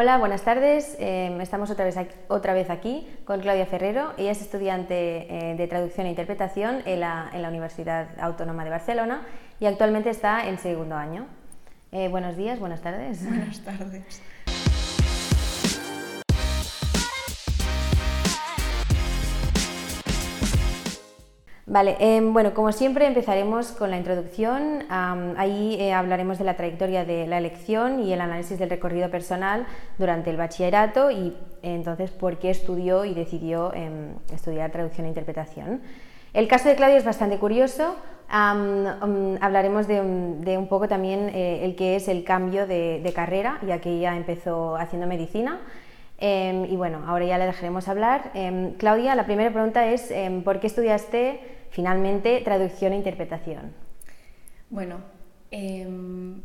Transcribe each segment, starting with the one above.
Hola, buenas tardes. Em, estamos otra vez, aquí, otra vez aquí con Claudia Ferrero. Ella es estudiante eh, de traducción e interpretación en la, Universidad Autónoma de Barcelona y actualmente está en segundo año. Eh, buenos días, buenas tardes. Buenas tardes. Vale, em, bueno, como siempre empezaremos con la introducción. ahí eh, hablaremos de la trayectoria de la elección y el análisis del recorrido personal durante el bachillerato y entonces por qué estudió y decidió em, estudiar traducción e interpretación. El caso de Claudia es bastante curioso. hablaremos de, un poco también eh, el que es el cambio de, de carrera, ya que ella empezó haciendo medicina. Em, y bueno, ahora ya le dejaremos hablar. Claudia, la primera pregunta es, ¿por qué estudiaste finalmente traducción e interpretación. Bueno, em,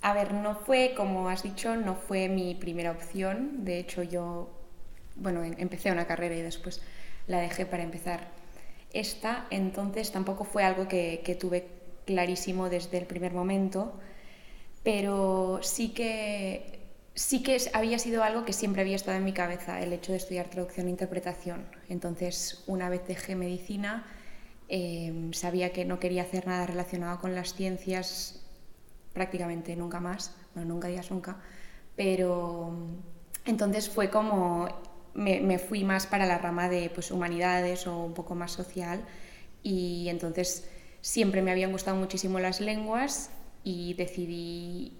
a ver, no fue, como has dicho, no fue mi primera opción. De hecho, yo, bueno, em, empecé una carrera y después la dejé para empezar esta. Entonces tampoco fue algo que, que tuve clarísimo desde el primer momento, pero sí que sí que había sido algo que siempre había estado en mi cabeza, el hecho de estudiar traducción e interpretación. Entonces, una vez dejé medicina, Em, sabía que no quería hacer nada relacionado con las ciencias prácticamente nunca más, bueno, nunca digas nunca, pero entonces fue como me, fui más para la rama de pues, humanidades o un poco más social y entonces siempre me habían gustado muchísimo las lenguas y decidí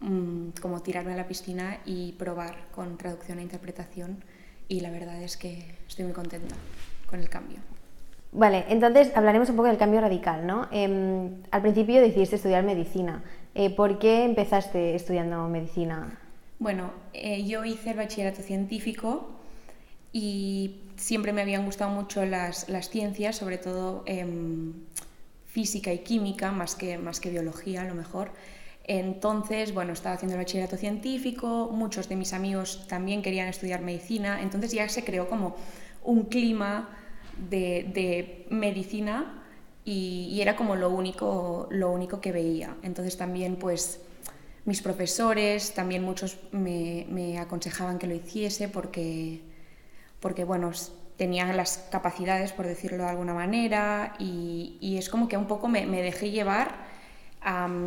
mm, como tirarme a la piscina y probar con traducción e interpretación y la verdad es que estoy muy contenta con el cambio. Vale, entonces hablaremos un poco del cambio radical, ¿no? Em, al principio decidiste estudiar medicina. Eh, ¿Por qué empezaste estudiando medicina? Bueno, eh, yo hice el bachillerato científico y siempre me habían gustado mucho las, ciencias, sobre todo em, física y química, más que, más que biología a lo mejor. Entonces, bueno, estaba haciendo el bachillerato científico, muchos de mis amigos también querían estudiar medicina, entonces ya se creó como un clima de, medicina y, era como lo único, lo único que veía. Entonces también pues mis profesores, también muchos me, aconsejaban que lo hiciese porque, porque bueno, tenía las capacidades, por decirlo de alguna manera, y, es como que un poco me, dejé llevar.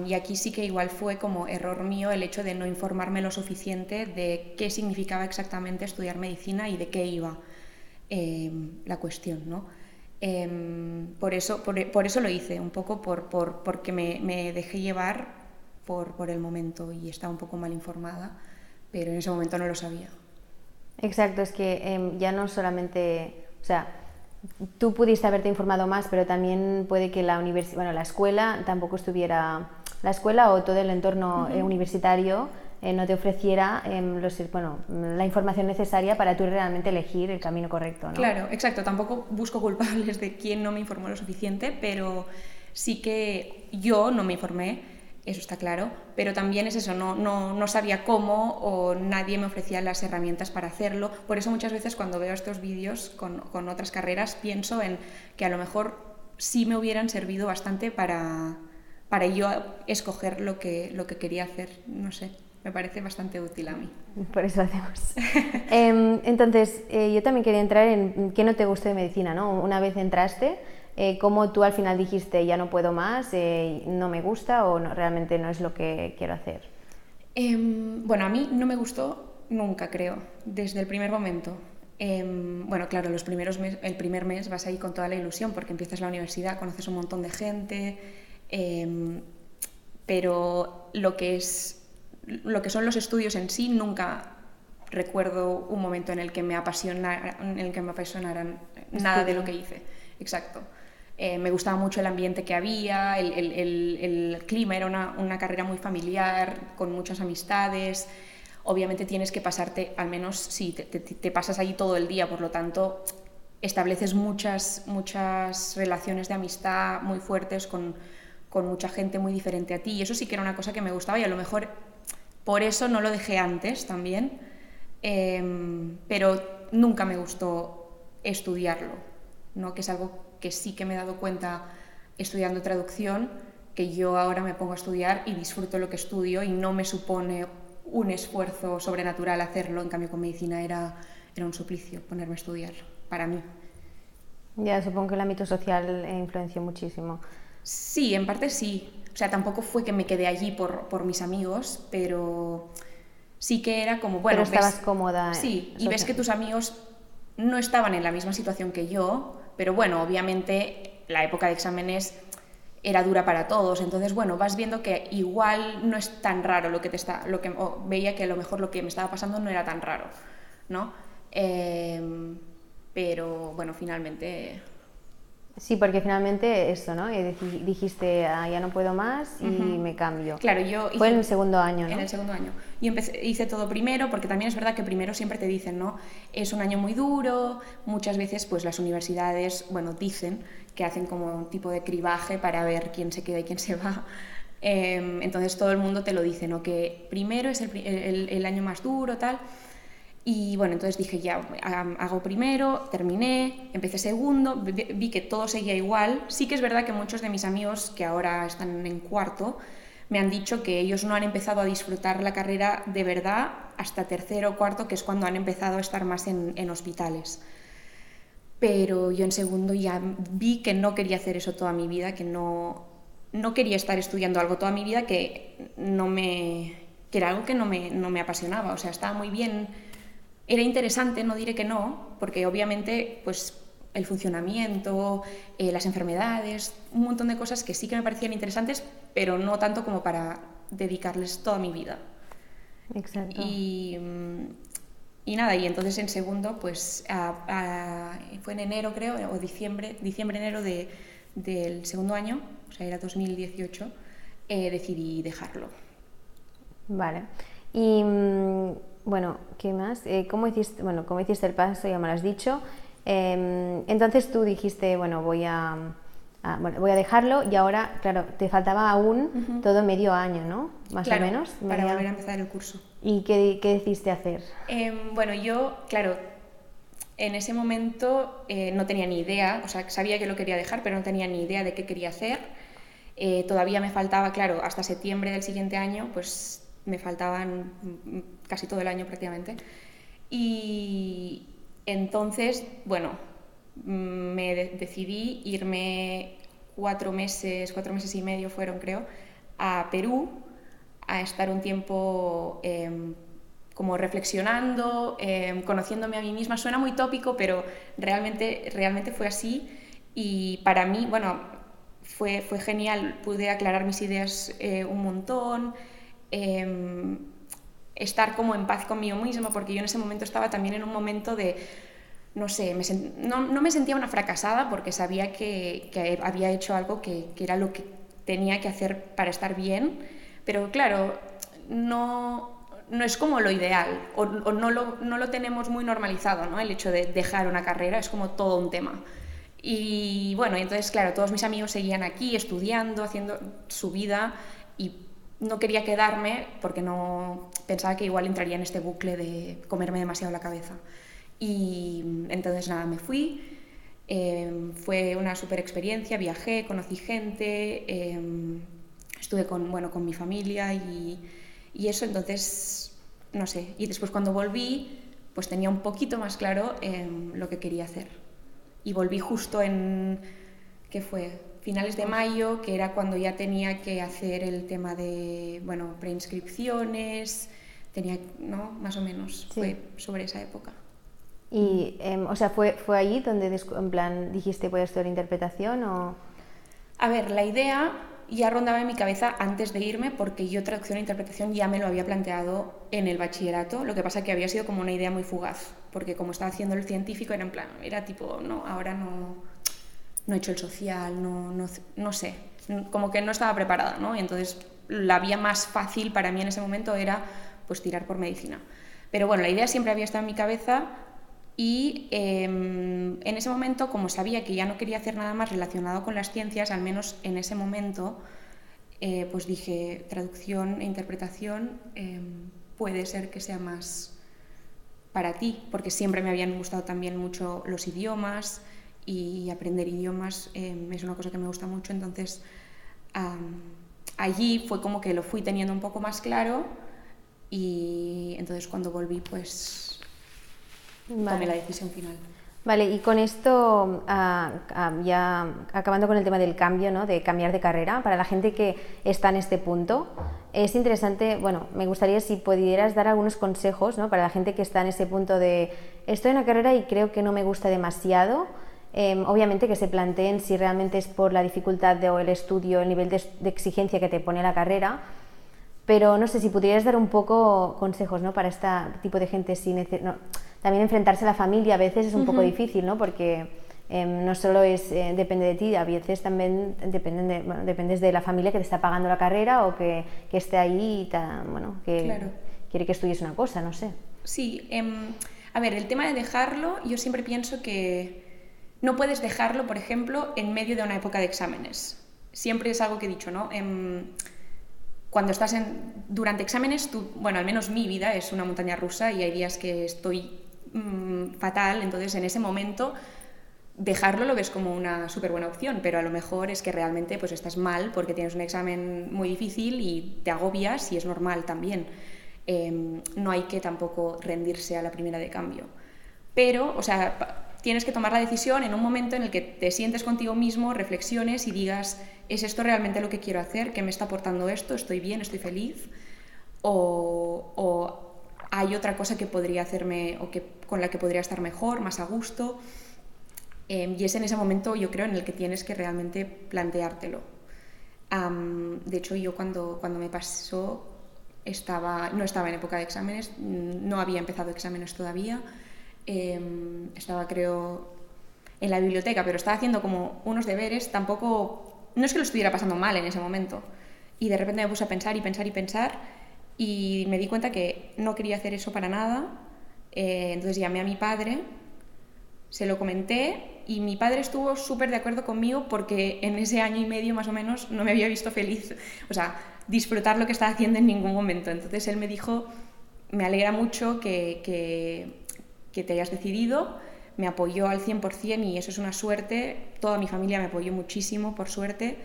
y aquí sí que igual fue como error mío el hecho de no informarme lo suficiente de qué significaba exactamente estudiar medicina y de qué iba. Em, la cuestión. ¿no? Em, por, eso, por, eso lo hice, un poco por, por porque me, me, dejé llevar por, por el momento y estaba un poco mal informada, pero en ese momento no lo sabía. Exacto, es que em, ya no solamente, o sea, tú pudiste haberte informado más, pero también puede que la universidad, bueno, la escuela tampoco estuviera, la escuela o todo el entorno eh, universitario eh, no te ofreciera em, bueno, la información necesaria para tú realmente elegir el camino correcto. ¿no? Claro, exacto. Tampoco busco culpables de quién no me informó lo suficiente, pero sí que yo no me informé, eso está claro, pero también es eso, no, no, no sabía cómo o nadie me ofrecía las herramientas para hacerlo. Por eso muchas veces cuando veo estos vídeos con, con otras carreras pienso en que a lo mejor sí me hubieran servido bastante para, para yo escoger lo que, lo que quería hacer, no sé me parece bastante útil a mí. Por eso lo hacemos. Em, entonces, eh, yo también quería entrar en qué no te gusta de medicina, ¿no? Una vez entraste, eh, ¿cómo tú al final dijiste ya no puedo más, eh, no me gusta o no, realmente no es lo que quiero hacer? Em, bueno, a mí no me gustó nunca, creo, desde el primer momento. Em, bueno, claro, los primeros el primer mes vas ahí con toda la ilusión porque empiezas la universidad, conoces un montón de gente, pero lo que es lo que son los estudios en sí, nunca recuerdo un momento en el que me apasionara, en el que me apasionaran nada de lo que hice. Exacto. Eh, me gustaba mucho el ambiente que había, el, el, clima, era una, una, carrera muy familiar, con muchas amistades. Obviamente tienes que pasarte, al menos si te, te, pasas allí todo el día, por lo tanto estableces muchas, muchas relaciones de amistad muy fuertes con, con mucha gente muy diferente a ti. Eso sí que era una cosa que me gustaba y a lo mejor por eso no lo dejé antes también, em, pero nunca me gustó estudiarlo, ¿no? que es algo que sí que me he dado cuenta estudiando traducción, que yo ahora me pongo a estudiar y disfruto lo que estudio y no me supone un esfuerzo sobrenatural hacerlo, en cambio con medicina era, era un suplicio ponerme a estudiar, para mí. Ya, supongo que el ámbito social influenció muchísimo. Sí, en parte sí. O sea, tampoco fue que me quedé allí por, por mis amigos, pero sí que era como, bueno... Pero estabas cómoda. Sí, y ves que tus amigos no estaban en la misma situación que yo, pero bueno, obviamente la época de exámenes era dura para todos, entonces bueno, vas viendo que igual no es tan raro lo que te está, lo que veía que a lo mejor lo que me estaba pasando no era tan raro, ¿no? Em, pero bueno, finalmente Sí, porque finalmente eso, ¿no? dijiste, ah, ya no puedo más y me cambio. Claro, yo... Fue en el segundo año, ¿no? En el segundo año. Y empecé, hice todo primero, porque también es verdad que primero siempre te dicen, ¿no? Es un año muy duro, muchas veces pues las universidades, bueno, dicen que hacen como un tipo de cribaje para ver quién se queda y quién se va. Em, entonces todo el mundo te lo dice, ¿no? Que primero es el, el año más duro, tal. Y bueno, entonces dije, ya, hago primero, terminé, empecé segundo, vi que todo seguía igual. Sí que es verdad que muchos de mis amigos que ahora están en cuarto me han dicho que ellos no han empezado a disfrutar la carrera de verdad hasta tercero o cuarto, que es cuando han empezado a estar más en, en hospitales. Pero yo en segundo ya vi que no quería hacer eso toda mi vida, que no, no quería estar estudiando algo toda mi vida que, no me, que era algo que no me, no me apasionaba. O sea, estaba muy bien era interesante, no diré que no, porque obviamente pues, el funcionamiento, eh, las enfermedades, un montón de cosas que sí que me parecían interesantes, pero no tanto como para dedicarles toda mi vida. Exacto. Y, y nada, y entonces en segundo, pues fue en enero creo, o diciembre, diciembre-enero de, del segundo año, o sea, era 2018, eh, decidí dejarlo. Vale. Y mm, bueno, ¿qué más? Eh, ¿cómo, hiciste, bueno, ¿Cómo hiciste el paso? Ya me lo has dicho. Em, entonces tú dijiste, bueno, voy a, voy a dejarlo y ahora, claro, te faltaba aún todo medio año, ¿no? Más o menos. Para volver a empezar el curso. ¿Y qué, qué decidiste hacer? Em, bueno, yo, claro, en ese momento eh, no tenía ni idea, o sea, sabía que lo quería dejar, pero no tenía ni idea de qué quería hacer. Eh, todavía me faltaba, claro, hasta septiembre del siguiente año, pues me faltaban casi todo el año prácticamente. Y entonces, bueno, me decidí irme cuatro meses, cuatro meses y medio fueron creo, a Perú a estar un tiempo em, como reflexionando, eh, conociéndome a mí misma. Suena muy tópico, pero realmente, realmente fue así. Y para mí, bueno, fue, fue genial, pude aclarar mis ideas eh, un montón. Estar como en paz conmigo misma, porque yo en ese momento estaba también en un momento de, no sé, no, no, me sentía una fracasada porque sabía que, que había hecho algo que, que, era lo que tenía que hacer para estar bien, pero claro, no, no es como lo ideal, o, no, lo, no, lo, tenemos muy normalizado, ¿no? El hecho de dejar una carrera es como todo un tema. Y bueno, entonces, claro, todos mis amigos seguían aquí estudiando, haciendo su vida y no quería quedarme porque no pensaba que igual entraría en este bucle de comerme demasiado la cabeza. Y entonces nada, me fui. Em, fue una super experiencia, viajé, conocí gente, em, estuve con, bueno, con mi familia y, y, eso, entonces, no sé. Y después cuando volví, pues tenía un poquito más claro em, lo que quería hacer. Y volví justo en, ¿qué fue? Finales de mayo, que era cuando ya tenía que hacer el tema de, bueno, preinscripciones, tenía, ¿no? Más o menos, fue sobre esa época. Y, em, o sea, ¿fue, ¿fue ahí donde, en plan, dijiste voy a estudiar interpretación o...? A ver, la idea ya rondaba en mi cabeza antes de irme porque yo traducción e interpretación ya me lo había planteado en el bachillerato, lo que pasa que había sido como una idea muy fugaz, porque como estaba haciendo el científico era en plan, era tipo, no, ahora no, no he hecho el social, no, no, no sé, como que no estaba preparada, ¿no? Y entonces la vía más fácil para mí en ese momento era pues tirar por medicina. Pero bueno, la idea siempre había estado en mi cabeza y em, en ese momento, como sabía que ya no quería hacer nada más relacionado con las ciencias, al menos en ese momento, eh, pues dije, traducción e interpretación em, puede ser que sea más para ti, porque siempre me habían gustado también mucho los idiomas, y aprender idiomas em, es una cosa que me gusta mucho, entonces allí fue como que lo fui teniendo un poco más claro Y entonces cuando volví, pues tomé la decisión final. Vale, y con esto, ah, ah, ya acabando con el tema del cambio, ¿no? de cambiar de carrera, para la gente que está en este punto, es interesante, bueno, me gustaría si pudieras dar algunos consejos ¿no? para la gente que está en ese punto de estoy en la carrera y creo que no me gusta demasiado. Em, obviamente que se planteen si realmente es por la dificultad de, o el estudio, el nivel de, exigencia que te pone la carrera, pero no sé si pudieras dar un poco consejos ¿no? para este tipo de gente si no, también enfrentarse a la familia a veces es un poco difícil, ¿no? Porque em, no solo es, eh, depende de ti, a veces también dependen de, dependes de la familia que te está pagando la carrera o que, que esté ahí y bueno, que quiere que estudies una cosa, no sé. Sí, em, a ver, el tema de dejarlo, yo siempre pienso que no puedes dejarlo, por ejemplo, en medio de una época de exámenes. Siempre es algo que he dicho, ¿no? Em, cuando estás en, durante exámenes, tú, bueno, al menos mi vida es una montaña rusa y hay días que estoy Mm, fatal, entonces en ese momento dejarlo lo ves como una súper buena opción, pero a lo mejor es que realmente pues estás mal porque tienes un examen muy difícil y te agobias y es normal también. Em, no hay que tampoco rendirse a la primera de cambio. Pero, o sea, tienes que tomar la decisión en un momento en el que te sientes contigo mismo, reflexiones y digas, ¿es esto realmente lo que quiero hacer? ¿Qué me está aportando esto? ¿Estoy bien? ¿Estoy feliz? O, o hay otra cosa que podría hacerme o que, con la que podría estar mejor, más a gusto. Em, y es en ese momento, yo creo, en el que tienes que realmente planteártelo. de hecho, yo cuando, cuando me pasó, estaba, no estaba en época de exámenes, no había empezado exámenes todavía. Em, estaba, creo, en la biblioteca, pero estaba haciendo como unos deberes, tampoco, no es que lo estuviera pasando mal en ese momento. Y de repente me puse a pensar y pensar y pensar y me di cuenta que no quería hacer eso para nada. Eh, entonces llamé a mi padre, se lo comenté y mi padre estuvo súper de acuerdo conmigo porque en ese año y medio más o menos no me había visto feliz, o sea, disfrutar lo que estaba haciendo en ningún momento. Entonces él me dijo, me alegra mucho que, que, te hayas decidido, me apoyó al 100% y eso es una suerte, toda mi familia me apoyó muchísimo, por suerte.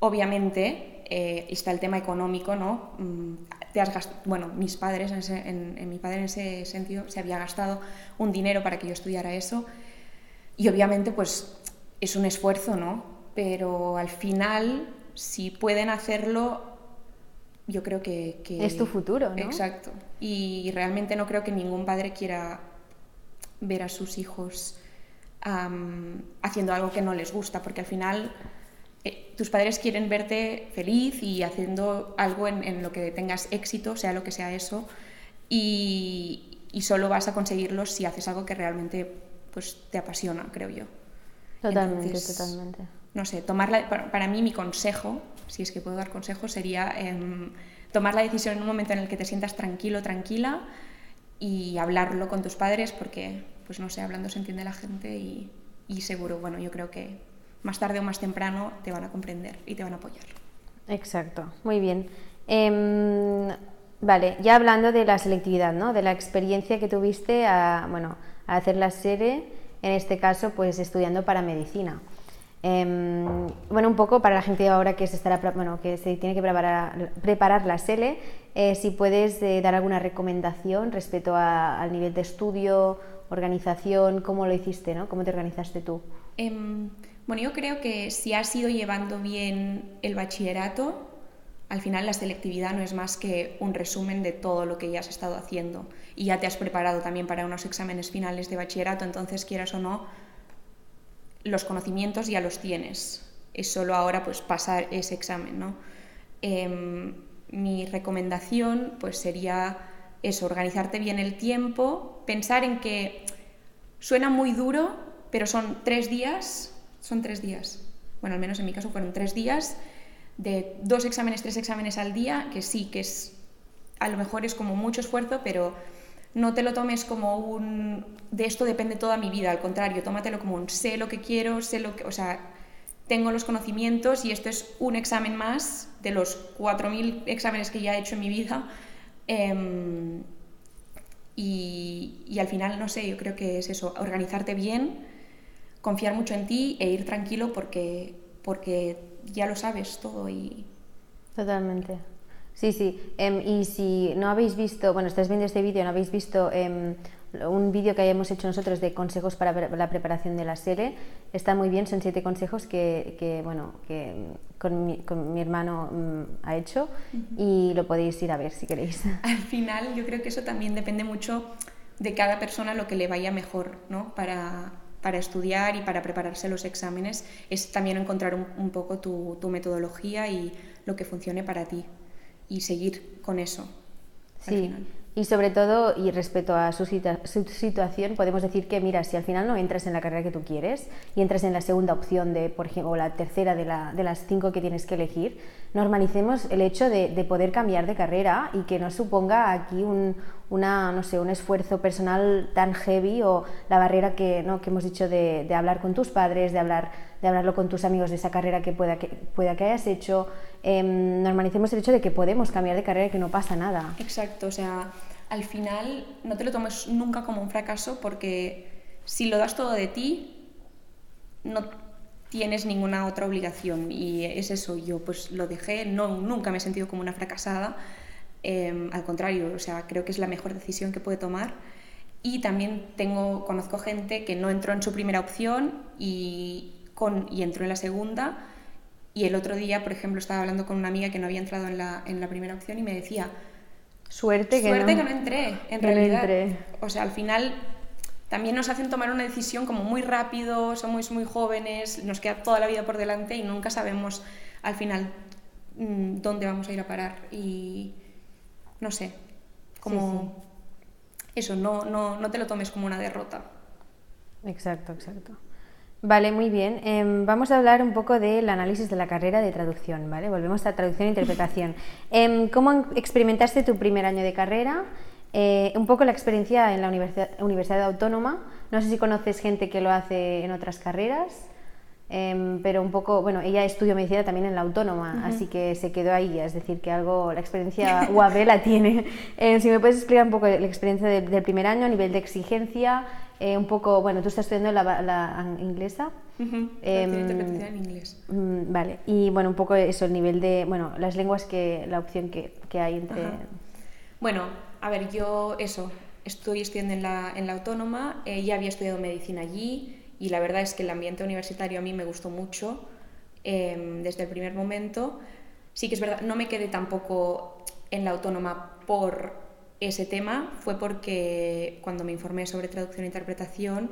obviamente, eh, está el tema económico, ¿no? Mm, te has bueno, mis padres, en, mi padre en ese sentido, se había gastado un dinero para que yo estudiara eso y obviamente pues es un esfuerzo, ¿no? Pero al final, si pueden hacerlo, yo creo que... es tu futuro, ¿no? Exacto. Y realmente no creo que ningún padre quiera ver a sus hijos haciendo algo que no les gusta, porque al final eh, tus padres quieren verte feliz y haciendo algo en, lo que tengas éxito, sea lo que sea eso, y, solo vas a conseguirlo si haces algo que realmente pues, te apasiona, creo yo. Totalmente, totalmente. No sé, tomar para, mí mi consejo, si es que puedo dar consejo, sería em, tomar la decisión en un momento en el que te sientas tranquilo, tranquila y hablarlo con tus padres porque, pues no sé, hablando se entiende la gente y, y seguro, bueno, yo creo que más tarde o más temprano te van a comprender y te van a apoyar. Exacto, muy bien. Em, vale, ya hablando de la selectividad, ¿no? de la experiencia que tuviste a, bueno, a hacer la serie, en este caso, pues estudiando para medicina. Em, bueno, un poco para la gente ahora que se, estará, bueno, que se tiene que preparar, preparar la SELE, eh, si puedes eh, dar alguna recomendación respecto al nivel de estudio, organización, cómo lo hiciste, ¿no? cómo te organizaste tú. Em, bueno, yo creo que si has ido llevando bien el bachillerato, al final la selectividad no es más que un resumen de todo lo que ya has estado haciendo y ya te has preparado también para unos exámenes finales de bachillerato, entonces quieras o no, los conocimientos ya los tienes. Es solo ahora pues pasar ese examen, ¿no? Em, mi recomendación pues sería eso, organizarte bien el tiempo, pensar en que suena muy duro, pero son tres días son tres días. Bueno, al menos en mi caso fueron tres días de dos exámenes, tres exámenes al día, que sí, que es a lo mejor es como mucho esfuerzo, pero no te lo tomes como un de esto depende toda mi vida, al contrario, tómatelo como un sé lo que quiero, sé lo que, o sea, tengo los conocimientos y esto es un examen más de los 4.000 exámenes que ya he hecho en mi vida. Em, y, y, al final, no sé, yo creo que es eso, organizarte bien confiar mucho en ti e ir tranquilo porque, porque ya lo sabes todo y... Totalmente. Sí, sí. Em, y si no habéis visto, bueno, estás viendo este vídeo, no habéis visto em, un vídeo que hayamos hecho nosotros de consejos para la preparación de la SELE, está muy bien, son siete consejos que, bueno, que con mi, hermano mm, ha hecho y lo podéis ir a ver si queréis. Al final yo creo que eso también depende mucho de cada persona lo que le vaya mejor, ¿no? Para, para estudiar y para prepararse los exámenes, es también encontrar un, poco tu, tu, metodología y lo que funcione para ti y seguir con eso. Sí, y sobre todo, y respecto a su, situación, podemos decir que, mira, si al final no entras en la carrera que tú quieres y entras en la segunda opción, de, por ejemplo, o la tercera de, la, de las cinco que tienes que elegir, normalicemos el hecho de, de, poder cambiar de carrera y que no suponga aquí un, una, no sé, un esfuerzo personal tan heavy o la barrera que, ¿no? que hemos dicho de, de hablar con tus padres, de, hablar, de hablarlo con tus amigos de esa carrera que pueda que, pueda que hayas hecho. Em, normalicemos el hecho de que podemos cambiar de carrera y que no pasa nada. Exacto, o sea al final no te lo tomes nunca como un fracaso porque si lo das todo de ti, no tienes ninguna otra obligación y es eso, yo pues lo dejé, no, nunca me he sentido como una fracasada, em, al contrario, o sea, creo que es la mejor decisión que puede tomar y también tengo, conozco gente que no entró en su primera opción y, con, y entró en la segunda y el otro día, por ejemplo, estaba hablando con una amiga que no había entrado en la, en la primera opción y me decía, Suerte que, Suerte no, que no entré, en realidad. O sea, al final también nos hacen tomar una decisión como muy rápido, somos muy jóvenes, nos queda toda la vida por delante y nunca sabemos al final mm, dónde vamos a ir a parar. Y no sé, como eso, no, no, no te lo tomes como una derrota. Exacto, exacto. Vale, muy bien. Em, vamos a hablar un poco del análisis de la carrera de traducción, ¿vale? Volvemos a traducción e interpretación. Em, ¿Cómo experimentaste tu primer año de carrera? Eh, un poco la experiencia en la Universidad, Universidad Autónoma. No sé si conoces gente que lo hace en otras carreras, em, pero un poco, bueno, ella estudió medicina también en la Autónoma, así que se quedó ahí, es decir, que algo, la experiencia UAB la tiene. si me puedes explicar un poco la experiencia del primer año a nivel de exigencia, eh, un poco, bueno, tú estás estudiando la, la inglesa. interpretación en inglés. Mm, vale, y bueno, un poco eso, el nivel de, bueno, las lenguas que, la opción que, que hay entre... Bueno, a ver, yo eso, estoy estudiando en la, en la autónoma, eh, ya había estudiado medicina allí y la verdad es que el ambiente universitario a mí me gustó mucho em, desde el primer momento. Sí que es verdad, no me quedé tampoco en la autónoma por ese tema fue porque cuando me informé sobre traducción e interpretación,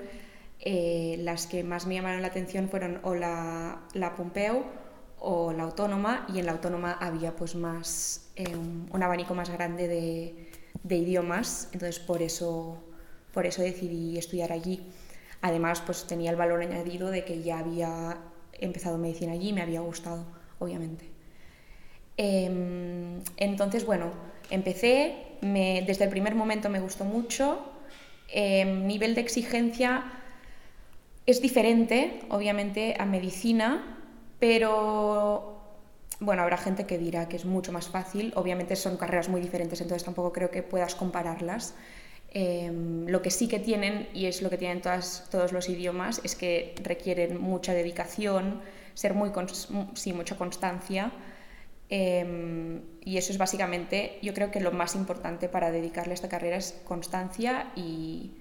eh, las que más me llamaron la atención fueron o la, la Pompeu o la Autónoma, y en la Autónoma había pues más, eh, un, abanico más grande de, de, idiomas, entonces por eso, por eso decidí estudiar allí. Además, pues tenía el valor añadido de que ya había empezado medicina allí y me había gustado, obviamente. Em, entonces, bueno, empecé, desde el primer momento me gustó mucho. Em, nivel de exigencia es diferente, obviamente, a medicina, pero bueno, habrá gente que dirá que es mucho más fácil. Obviamente son carreras muy diferentes, entonces tampoco creo que puedas compararlas. Em, lo que sí que tienen, y es lo que tienen todos los idiomas, es que requieren mucha dedicación, ser muy, sí, mucha constancia. Em, y eso es básicamente, yo creo que lo más importante para dedicarle a esta carrera es constancia y,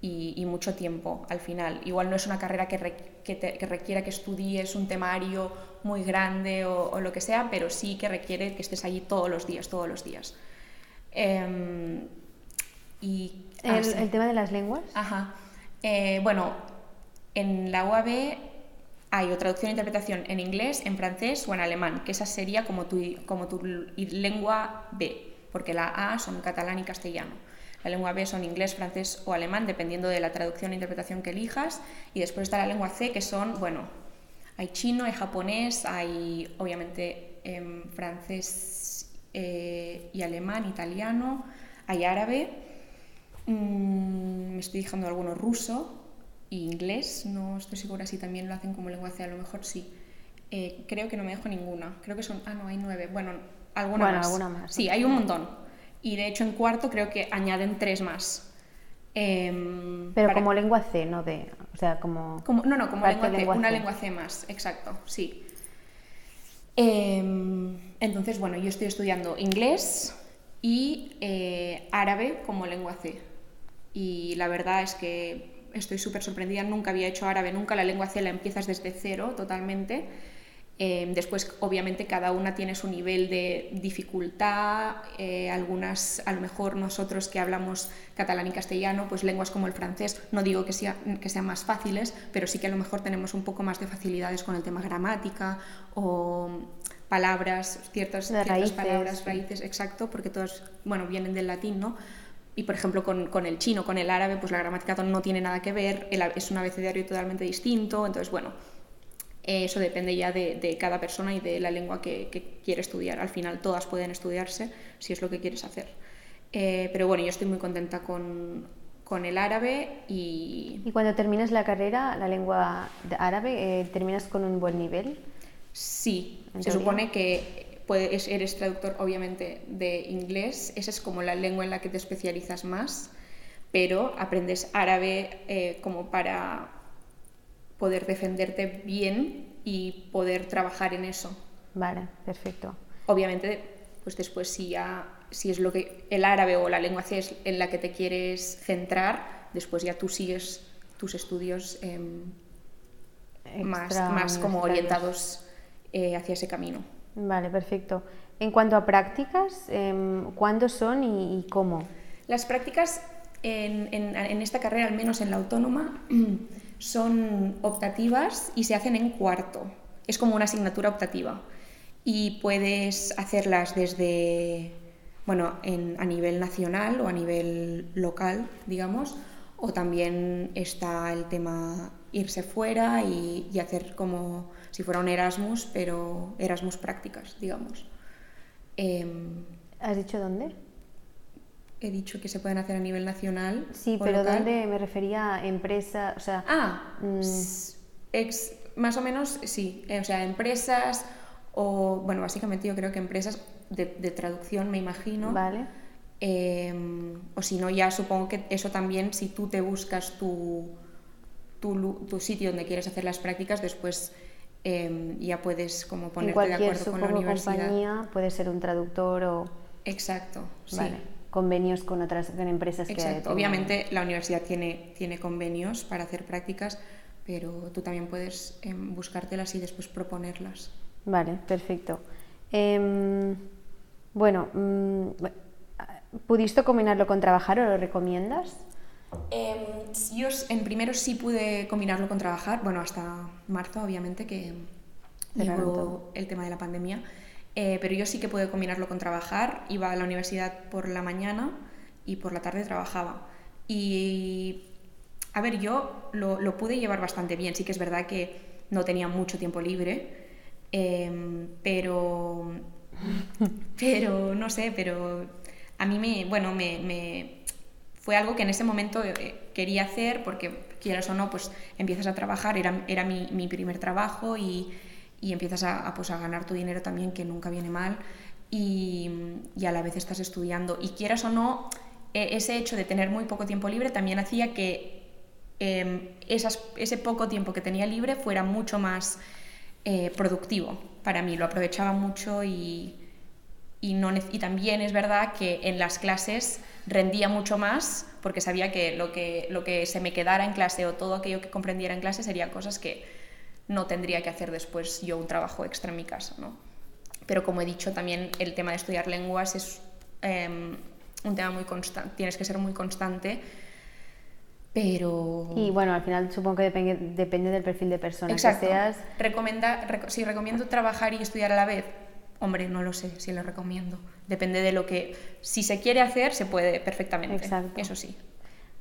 y, mucho tiempo al final. Igual no es una carrera que, que, requiera que estudies un temario muy grande o, lo que sea, pero sí que requiere que estés allí todos los días, todos los días. Em, y, ah, ¿El, tema de las lenguas? Ajá. Eh, bueno, en la UAB hay o traducción e interpretación en inglés, en francés o en alemán, que esa sería como tu, como tu lengua B, porque la A son catalán y castellano. La lengua B son inglés, francés o alemán, dependiendo de la traducción e interpretación que elijas. Y después está la lengua C, que son, bueno, hay chino, hay japonés, hay obviamente em, francés eh, y alemán, italiano, hay árabe. Mm, me estoy dejando alguno ruso, inglés, no estoy segura si también lo hacen como lengua C, a lo mejor sí. Eh, creo que no me dejo ninguna, creo que son, ah, no, hay nueve, bueno, alguna, más. alguna más. Sí, hay un montón. Y de hecho en cuarto creo que añaden tres más. Em, Pero como lengua C, no de, o sea, como... no, no, como lengua C, una lengua C más, exacto, sí. Em, Entonces, bueno, yo estoy estudiando inglés y eh, árabe como lengua C. Y la verdad es que estoy súper sorprendida, nunca había hecho árabe, nunca la lengua C la empiezas desde cero totalmente Em, después, obviamente, cada una tiene su nivel de dificultad. Eh, algunas, a lo mejor nosotros que hablamos catalán y castellano, pues lenguas como el francés, no digo que, sea, que sean más fáciles, pero sí que a lo mejor tenemos un poco más de facilidades con el tema gramática o palabras, ciertas, ciertas palabras, raíces, exacto, porque todas, bueno, vienen del latín, ¿no? Y por ejemplo, con, con, el chino, con el árabe, pues la gramática no tiene nada que ver, es un abecedario totalmente distinto, entonces, bueno, eso depende ya de, cada persona y de la lengua que, quiere estudiar. Al final todas pueden estudiarse si es lo que quieres hacer. Eh, pero bueno, yo estoy muy contenta con, el árabe y... ¿Y cuando terminas la carrera, la lengua árabe, eh, terminas con un buen nivel? Sí, se supone que puedes, eres traductor obviamente de inglés, esa es como la lengua en la que te especializas más, pero aprendes árabe eh, como para poder defenderte bien y poder trabajar en eso. Vale, perfecto. Obviamente, pues después si ya si es lo que el árabe o la lengua C es en la que te quieres centrar, después ya tú sigues tus estudios em, más, más como orientados eh, hacia ese camino. Vale, perfecto. En cuanto a prácticas, em, ¿cuándo son y, cómo? Las prácticas en, en, en, esta carrera, al menos en la autónoma, son optativas y se hacen en cuarto. Es como una asignatura optativa. Y puedes hacerlas desde, bueno, a nivel nacional o a nivel local, digamos, o también está el tema irse fuera y, hacer como si fuera un Erasmus, pero Erasmus prácticas, digamos. Em, ¿Has dicho dónde? he dicho que se pueden hacer a nivel nacional. Sí, pero ¿dónde me refería a empresa? O sea, ah, mm. ex, más o menos sí. Eh, o sea, empresas o, bueno, básicamente yo creo que empresas de, traducción, me imagino. Vale. Em, o si no, ya supongo que eso también, si tú te buscas tu, tu, tu sitio donde quieres hacer las prácticas, después em, ya puedes como ponerte de acuerdo con la universidad. compañía puede ser un traductor o... Exacto, sí convenios con otras empresas Exacto. Obviamente la universidad tiene, tiene convenios para hacer prácticas, pero tú también puedes em, buscártelas y después proponerlas. Vale, perfecto. Bueno, mm, ¿pudiste combinarlo con trabajar o lo recomiendas? Em, yo en primero sí pude combinarlo con trabajar, bueno, hasta marzo obviamente que llegó el tema de la pandemia. Eh, pero yo sí que pude combinarlo con trabajar. Iba a la universidad por la mañana y por la tarde trabajaba. Y, a ver, yo lo, pude llevar bastante bien. Sí que es verdad que no tenía mucho tiempo libre, em, pero, pero, no sé, pero a mí me, bueno, me, fue algo que en ese momento eh, quería hacer porque, quieras o no, pues empiezas a trabajar, era, era mi, mi primer trabajo y y empiezas a, pues, a ganar tu dinero también, que nunca viene mal, y, a la vez estás estudiando. Y quieras o no, e, ese hecho de tener muy poco tiempo libre también hacía que em, ese poco tiempo que tenía libre fuera mucho más eh, productivo para mí. Lo aprovechaba mucho y, y, no, y también es verdad que en las clases rendía mucho más porque sabía que lo, que lo que se me quedara en clase o todo aquello que comprendiera en clase serían cosas que no tendría que hacer después yo un trabajo extra en mi casa. ¿no? Pero como he dicho, también el tema de estudiar lenguas es em, un tema muy constante, tienes que ser muy constante. Pero... Y bueno, al final supongo que depende, depende del perfil de persona Exacto. que seas. Recomenda, si recomiendo trabajar y estudiar a la vez, hombre, no lo sé si lo recomiendo. Depende de lo que... Si se quiere hacer, se puede perfectamente. Exacto. Eso sí.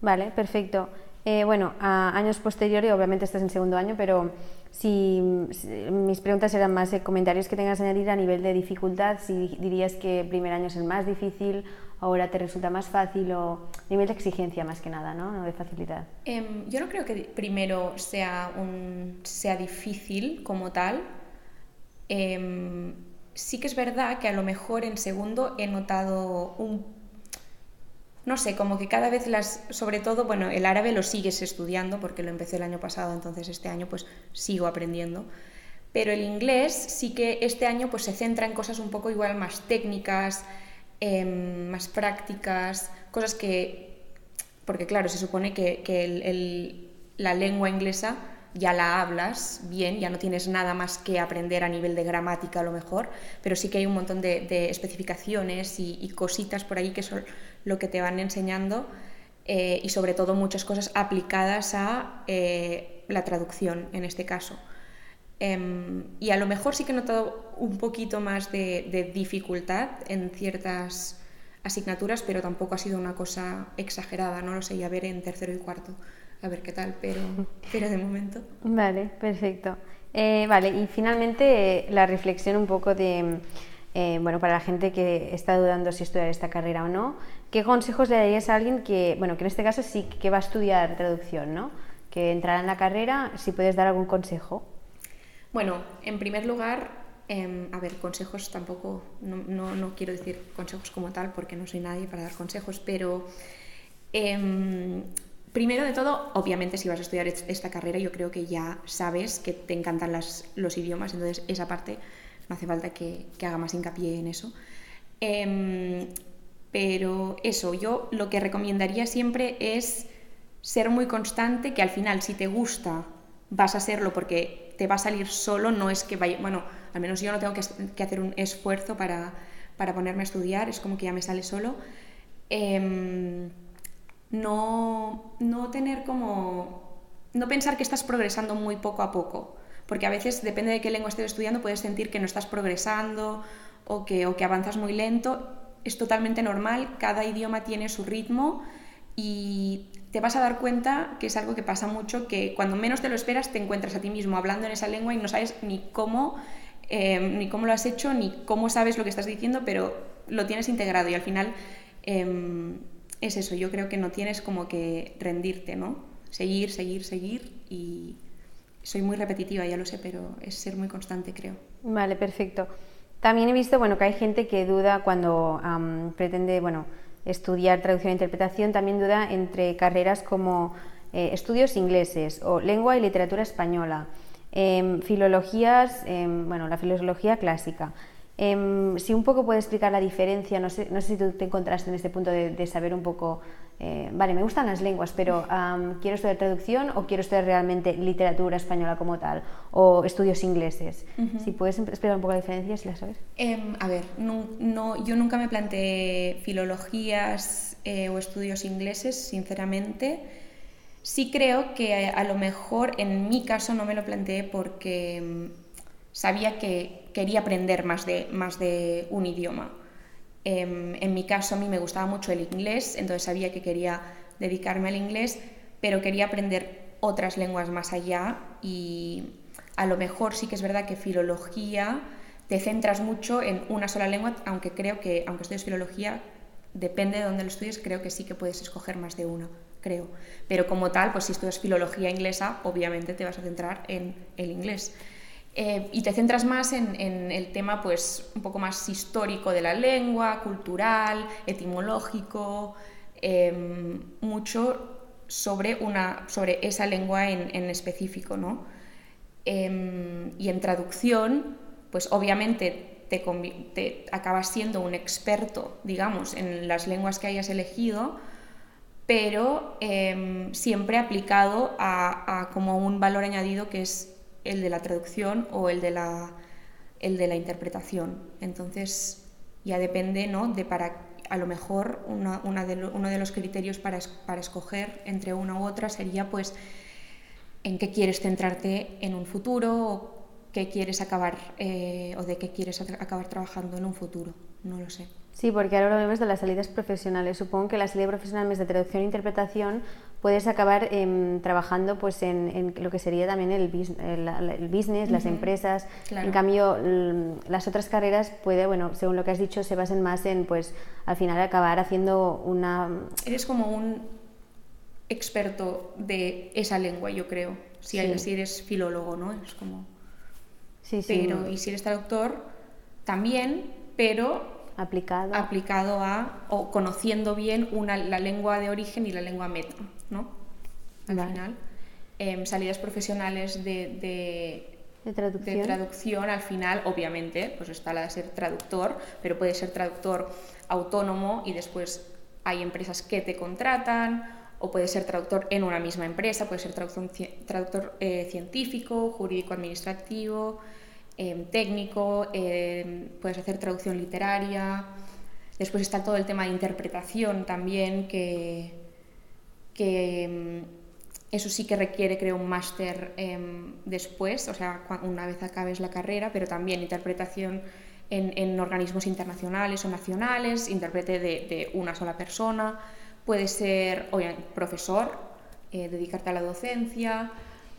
Vale, perfecto. Eh, bueno, a años posteriores, obviamente estás en segundo año, pero si, mis preguntas eran más comentarios que tengas que añadir a nivel de dificultad, si dirías que el primer año es el más difícil, ahora te resulta más fácil o nivel de exigencia más que nada, ¿no? no de facilidad. Em, yo no creo que primero sea, un, sea difícil como tal. Sí que es verdad que a lo mejor en segundo he notado un no sé, como que cada vez las, sobre todo, bueno, el árabe lo sigues estudiando porque lo empecé el año pasado, entonces este año pues sigo aprendiendo, Pero el inglés sí que este año pues, se centra en cosas un poco igual más técnicas, em, más prácticas, cosas que, porque claro, se supone que, la lengua inglesa ya la hablas bien, ya no tienes nada más que aprender a nivel de gramática a lo mejor, pero sí que hay un montón de, especificaciones y, cositas por ahí que son lo que te van enseñando eh, y sobre todo muchas cosas aplicadas a eh, la traducción en este caso. Em, y a lo mejor sí que he notado un poquito más de, dificultad en ciertas asignaturas, pero tampoco ha sido una cosa exagerada, no lo sé, ya ver en tercero y cuarto, a ver qué tal, pero, pero de momento. Vale, perfecto. Eh, vale, y finalmente la reflexión un poco de, eh, bueno, para la gente que está dudando si estudiar esta carrera o no, ¿qué consejos le darías a alguien que, bueno, que en este caso sí que va a estudiar traducción, ¿no? Que entrará en la carrera, si puedes dar algún consejo. Bueno, en primer lugar, em, a ver, consejos tampoco, no, quiero decir consejos como tal porque no soy nadie para dar consejos, pero em, primero de todo, obviamente si vas a estudiar esta carrera yo creo que ya sabes que te encantan los idiomas, entonces esa parte no hace falta que, haga más hincapié en eso. Em, pero eso, yo lo que recomendaría siempre es ser muy constante, que al final si te gusta vas a serlo porque te va a salir solo, no es que vaya, bueno, al menos yo no tengo que, hacer un esfuerzo para, ponerme a estudiar, es como que ya me sale solo. Em, no, no tener como, no pensar que estás progresando muy poco a poco, porque a veces depende de qué lengua estés estudiando puedes sentir que no estás progresando o que, o que avanzas muy lento, es totalmente normal, cada idioma tiene su ritmo y te vas a dar cuenta que es algo que pasa mucho, que cuando menos te lo esperas te encuentras a ti mismo hablando en esa lengua y no sabes ni cómo, eh, ni cómo lo has hecho, ni cómo sabes lo que estás diciendo, pero lo tienes integrado y al final em, es eso, yo creo que no tienes como que rendirte, ¿no? Seguir, seguir, seguir y soy muy repetitiva, ya lo sé, pero es ser muy constante, creo. Vale, perfecto. También he visto, bueno, que hay gente que duda cuando pretende, bueno, estudiar traducción e interpretación, también duda entre carreras como eh, estudios ingleses o lengua y literatura española, em, filologías, em, bueno, la filología clásica. Em, si un poco puede explicar la diferencia, no sé, no sé si tú te encontraste en este punto de, saber un poco, eh, vale, me gustan las lenguas, pero quiero estudiar traducción o quiero estudiar realmente literatura española como tal, o estudios ingleses. Si puedes explicar un poco la diferencia, si la sabes. Em, a ver, no, yo nunca me planteé filologías eh, o estudios ingleses, sinceramente. Sí creo que a lo mejor en mi caso no me lo planteé porque em, sabía que quería aprender más de, más de un idioma. Em, en, mi caso, a mí me gustaba mucho el inglés, entonces sabía que quería dedicarme al inglés, pero quería aprender otras lenguas más allá y a lo mejor sí que es verdad que filología te centras mucho en una sola lengua, aunque creo que, aunque estudies filología, depende de dónde lo estudies, creo que sí que puedes escoger más de una, creo. Pero como tal, pues si estudias filología inglesa, obviamente te vas a centrar en el inglés. Eh, y te centras más en, el tema pues, un poco más histórico de la lengua, cultural, etimológico, em, mucho sobre, una, sobre esa lengua en, específico. ¿no? Em, y en traducción, pues obviamente te, te, acabas siendo un experto, digamos, en las lenguas que hayas elegido, pero em, siempre aplicado a, a como un valor añadido que es el de la traducción o el de la, el de la interpretación. Entonces ya depende, ¿no? De para, a lo mejor una, de uno de los criterios para, para, escoger entre una u otra sería pues en qué quieres centrarte en un futuro o qué quieres acabar eh, o de qué quieres acabar trabajando en un futuro. No lo sé. Sí, porque ahora hablamos de las salidas profesionales. Supongo que la salida profesional de traducción e interpretación puedes acabar em, trabajando pues en, lo que sería también el, el, business, las empresas. En cambio, las otras carreras puede, bueno, según lo que has dicho, se basen más en pues al final acabar haciendo una... Eres como un experto de esa lengua, yo creo. Si, eres filólogo, ¿no? Es como... Sí, sí. Pero, y si eres traductor, también, pero aplicado. aplicado a o conociendo bien una, la lengua de origen y la lengua meta, ¿no? Al final. Em, salidas profesionales de, de traducción. de traducción, al final, obviamente, pues está la de ser traductor, pero puede ser traductor autónomo y después hay empresas que te contratan, o puede ser traductor en una misma empresa, puede ser traductor, traductor eh, científico, jurídico-administrativo, em, técnico, em, puedes hacer traducción literaria. Después está todo el tema de interpretación también, que, que em, eso sí que requiere, creo, un máster después, o sea, una vez acabes la carrera, pero también interpretación en, organismos internacionales o nacionales, intérprete de, una sola persona, puede ser profesor, eh, dedicarte a la docencia,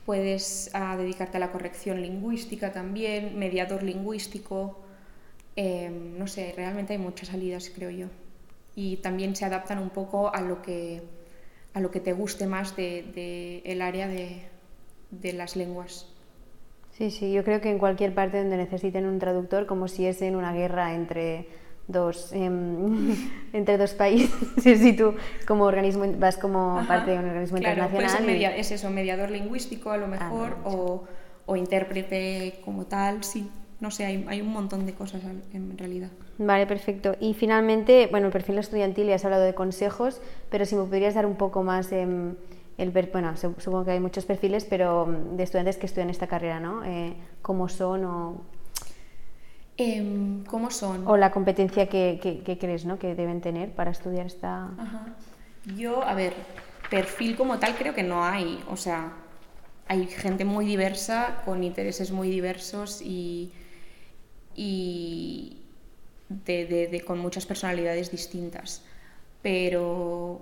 puedes ah, dedicarte a la corrección lingüística también, mediador lingüístico, em, no sé, realmente hay muchas salidas, creo yo. Y también se adaptan un poco a lo que, a lo que te guste más del de, el área de, de las lenguas. Sí, sí, yo creo que en cualquier parte donde necesiten un traductor, como si es en una guerra entre dos, em, entre dos países, si tú como organismo vas como parte de un organismo internacional. es eso, mediador lingüístico a lo ah, mejor, o, o, intérprete como tal, sí. No sé, hay, hay, un montón de cosas en realidad. Vale, perfecto. Y finalmente, bueno, el perfil estudiantil, ya has hablado de consejos, pero si me podrías dar un poco más... Eh, el bueno, supongo que hay muchos perfiles, pero mm, de estudiantes que estudian esta carrera, ¿no? Eh, ¿Cómo son o...? Em, ¿Cómo son? O la competencia que, que, crees, ¿no? Que deben tener para estudiar esta... Yo, a ver, perfil como tal creo que no hay, o sea, hay gente muy diversa, con intereses muy diversos y, y de, con muchas personalidades distintas. Pero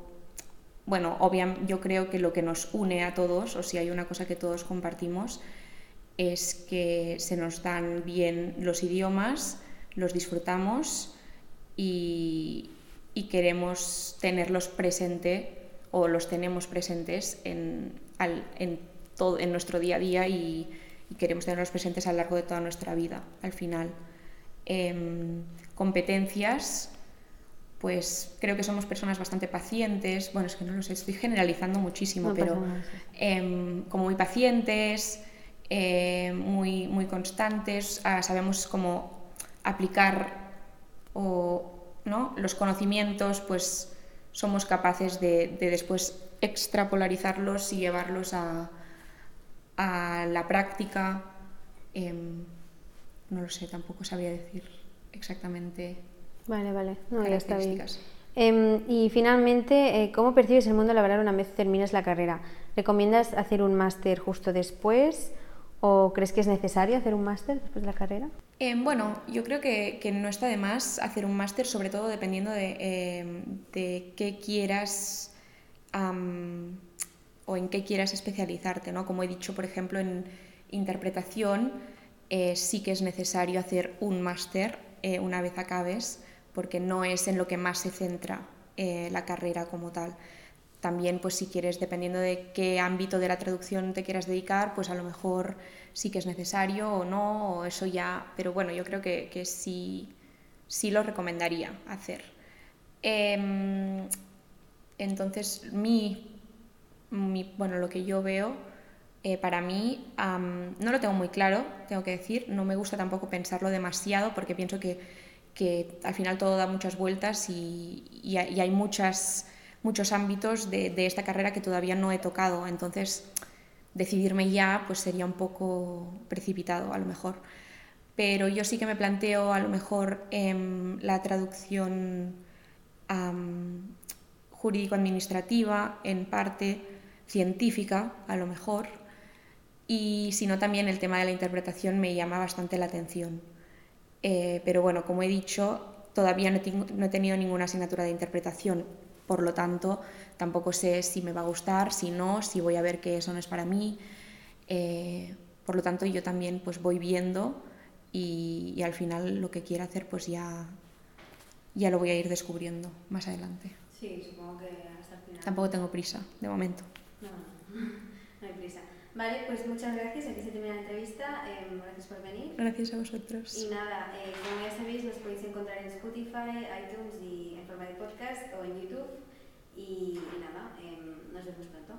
bueno, obviamente yo creo que lo que nos une a todos, o si hay una cosa que todos compartimos, es que se nos dan bien los idiomas, los disfrutamos y, queremos tenerlos presente o los tenemos presentes en, todo, en nuestro día a día y, queremos tenerlos presentes a lo largo de toda nuestra vida, al final. Em, competencias, pues creo que somos personas bastante pacientes, bueno, es que no lo sé, estoy generalizando muchísimo, pero em, como muy pacientes, em, muy, muy constantes, ah, sabemos cómo aplicar o, ¿no? los conocimientos, pues somos capaces de, después extrapolarizarlos y llevarlos a, a la práctica. Em, no lo sé, tampoco sabía decir exactamente Vale, vale, no, ya está bien. Em, y finalmente, eh, ¿cómo percibes el mundo laboral una vez terminas la carrera? ¿Recomiendas hacer un máster justo después o crees que es necesario hacer un máster después de la carrera? Em, bueno, yo creo que, que, no está de más hacer un máster, sobre todo dependiendo de, em, qué quieras o en qué quieras especializarte. ¿no? Como he dicho, por ejemplo, en interpretación eh, sí que es necesario hacer un máster eh, una vez acabes porque no es en lo que más se centra eh, la carrera como tal. También, pues si quieres, dependiendo de qué ámbito de la traducción te quieras dedicar, pues a lo mejor sí que es necesario o no, o eso ya, pero bueno, yo creo que, que sí, sí lo recomendaría hacer. Em, entonces, mi, bueno, lo que yo veo, eh, para mí, no lo tengo muy claro, tengo que decir, no me gusta tampoco pensarlo demasiado porque pienso que que al final todo da muchas vueltas y, hay muchas, muchos ámbitos de, esta carrera que todavía no he tocado. Entonces, decidirme ya pues sería un poco precipitado a lo mejor. Pero yo sí que me planteo a lo mejor em, la traducción jurídico-administrativa, en parte científica a lo mejor, y si no también el tema de la interpretación me llama bastante la atención. Eh, pero bueno, como he dicho, todavía no, he tenido ninguna asignatura de interpretación, por lo tanto, tampoco sé si me va a gustar, si no, si voy a ver que eso no es para mí. Eh, por lo tanto, yo también pues voy viendo y, al final lo que quiera hacer pues ya, ya lo voy a ir descubriendo más adelante. Sí, supongo que hasta el final. Tampoco tengo prisa, de momento. No. Vale, pues muchas gracias. Aquí se termina la entrevista. Em, gracias por venir. Gracias a vosotros. Y nada, eh, como ya sabéis, nos podéis encontrar en Spotify, iTunes y en forma de podcast o en YouTube. Y, nada, em, nos vemos pronto.